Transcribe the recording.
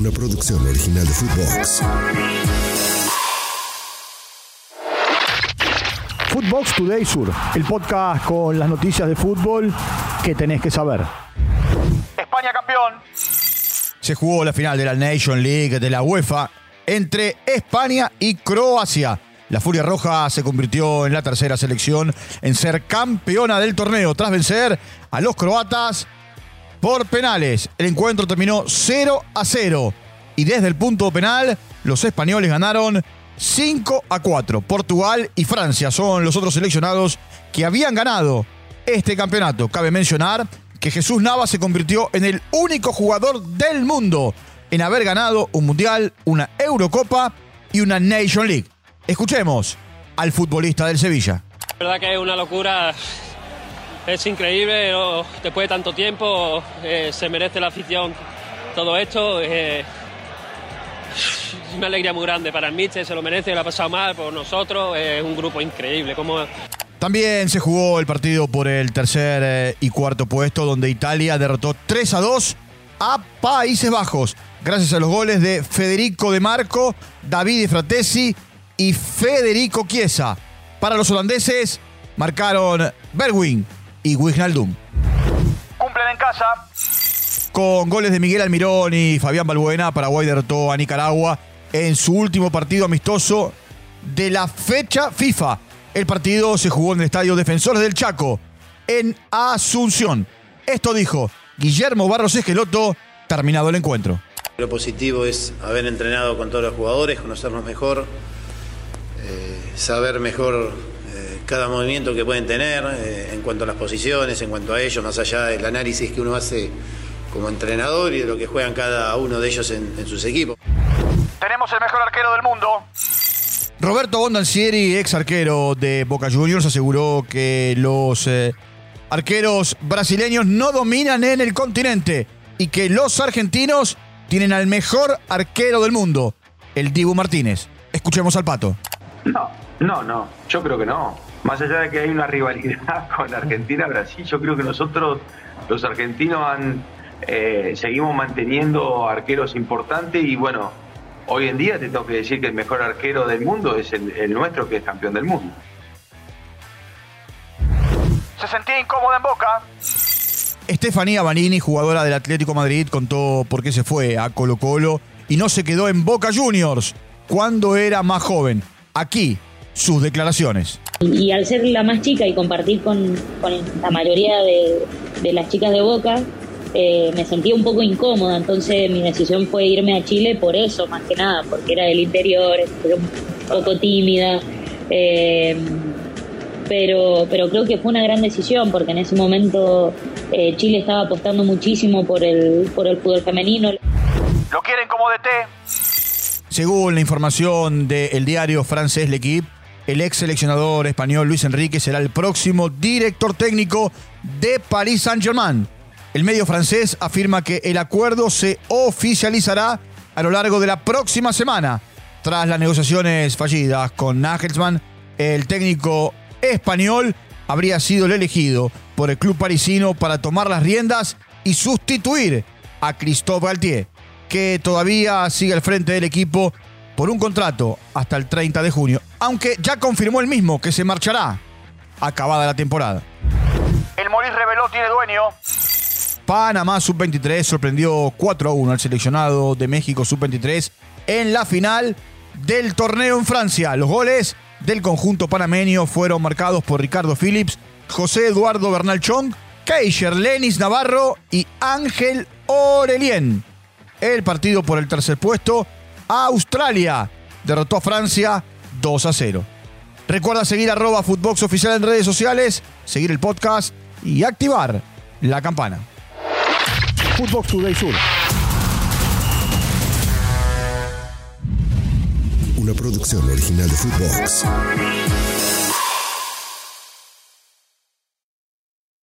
una producción original de Footbox. Footbox Today Sur, el podcast con las noticias de fútbol que tenés que saber. España campeón. Se jugó la final de la Nation League de la UEFA entre España y Croacia. La Furia Roja se convirtió en la tercera selección en ser campeona del torneo tras vencer a los croatas por penales. El encuentro terminó 0 a 0 y desde el punto penal los españoles ganaron 5 a 4. Portugal y Francia son los otros seleccionados que habían ganado este campeonato. Cabe mencionar que Jesús Nava se convirtió en el único jugador del mundo en haber ganado un Mundial, una Eurocopa y una Nation League. Escuchemos al futbolista del Sevilla. La verdad que es una locura, es increíble, después de tanto tiempo eh, se merece la afición todo esto. Eh, es una alegría muy grande para el Mister, se lo merece, lo ha pasado mal por nosotros, es un grupo increíble. Como... También se jugó el partido por el tercer eh, y cuarto puesto, donde Italia derrotó 3 a 2 a Países Bajos, gracias a los goles de Federico De Marco, David Fratesi y Federico Chiesa. Para los holandeses marcaron Berwin y Wijnaldum. Cumplen en casa. Con goles de Miguel Almirón y Fabián Balbuena, Paraguay derrotó a Nicaragua en su último partido amistoso de la fecha FIFA. El partido se jugó en el Estadio Defensores del Chaco, en Asunción. Esto dijo Guillermo Barros Esqueloto, terminado el encuentro. Lo positivo es haber entrenado con todos los jugadores, conocernos mejor, saber mejor eh, cada movimiento que pueden tener eh, en cuanto a las posiciones, en cuanto a ellos, más allá del análisis que uno hace como entrenador y de lo que juegan cada uno de ellos en, sus equipos. Tenemos el mejor arquero del mundo. Roberto Bondancieri, ex arquero de Boca Juniors, aseguró que los eh, arqueros brasileños no dominan en el continente y que los argentinos tienen al mejor arquero del mundo, el Dibu Martínez. Escuchemos al pato. No, no, no, yo creo que no. Más allá de que hay una rivalidad con Argentina-Brasil, yo creo que nosotros, los argentinos, han, eh, seguimos manteniendo arqueros importantes y bueno, hoy en día te tengo que decir que el mejor arquero del mundo es el, nuestro, que es campeón del mundo. Se sentía incómoda en Boca. Estefanía Banini, jugadora del Atlético Madrid, contó por qué se fue a Colo Colo y no se quedó en Boca Juniors cuando era más joven. Aquí, sus declaraciones. Y, al ser la más chica y compartir con, la mayoría de, las chicas de Boca, eh, me sentía un poco incómoda, entonces mi decisión fue irme a Chile por eso, más que nada, porque era del interior, era un poco tímida. Eh, pero, pero creo que fue una gran decisión porque en ese momento eh, Chile estaba apostando muchísimo por el, por el fútbol femenino. ¿Lo quieren como DT? Según la información del diario francés L'Equipe, el ex seleccionador español Luis Enrique será el próximo director técnico de Paris Saint-Germain. El medio francés afirma que el acuerdo se oficializará a lo largo de la próxima semana. Tras las negociaciones fallidas con Nagelsmann, el técnico español habría sido el elegido por el club parisino para tomar las riendas y sustituir a Christophe Galtier que todavía sigue al frente del equipo por un contrato hasta el 30 de junio, aunque ya confirmó el mismo que se marchará acabada la temporada. El Moris reveló tiene dueño. Panamá Sub-23 sorprendió 4 a 1 al seleccionado de México Sub-23 en la final del torneo en Francia. Los goles del conjunto panameño fueron marcados por Ricardo Phillips, José Eduardo Bernal Chong, Keisher Lenis Navarro y Ángel Orelien el partido por el tercer puesto. Australia derrotó a Francia 2 a 0. Recuerda seguir arroba Footbox Oficial en redes sociales, seguir el podcast y activar la campana. Footbox Today Sur. Una producción original de Footbox.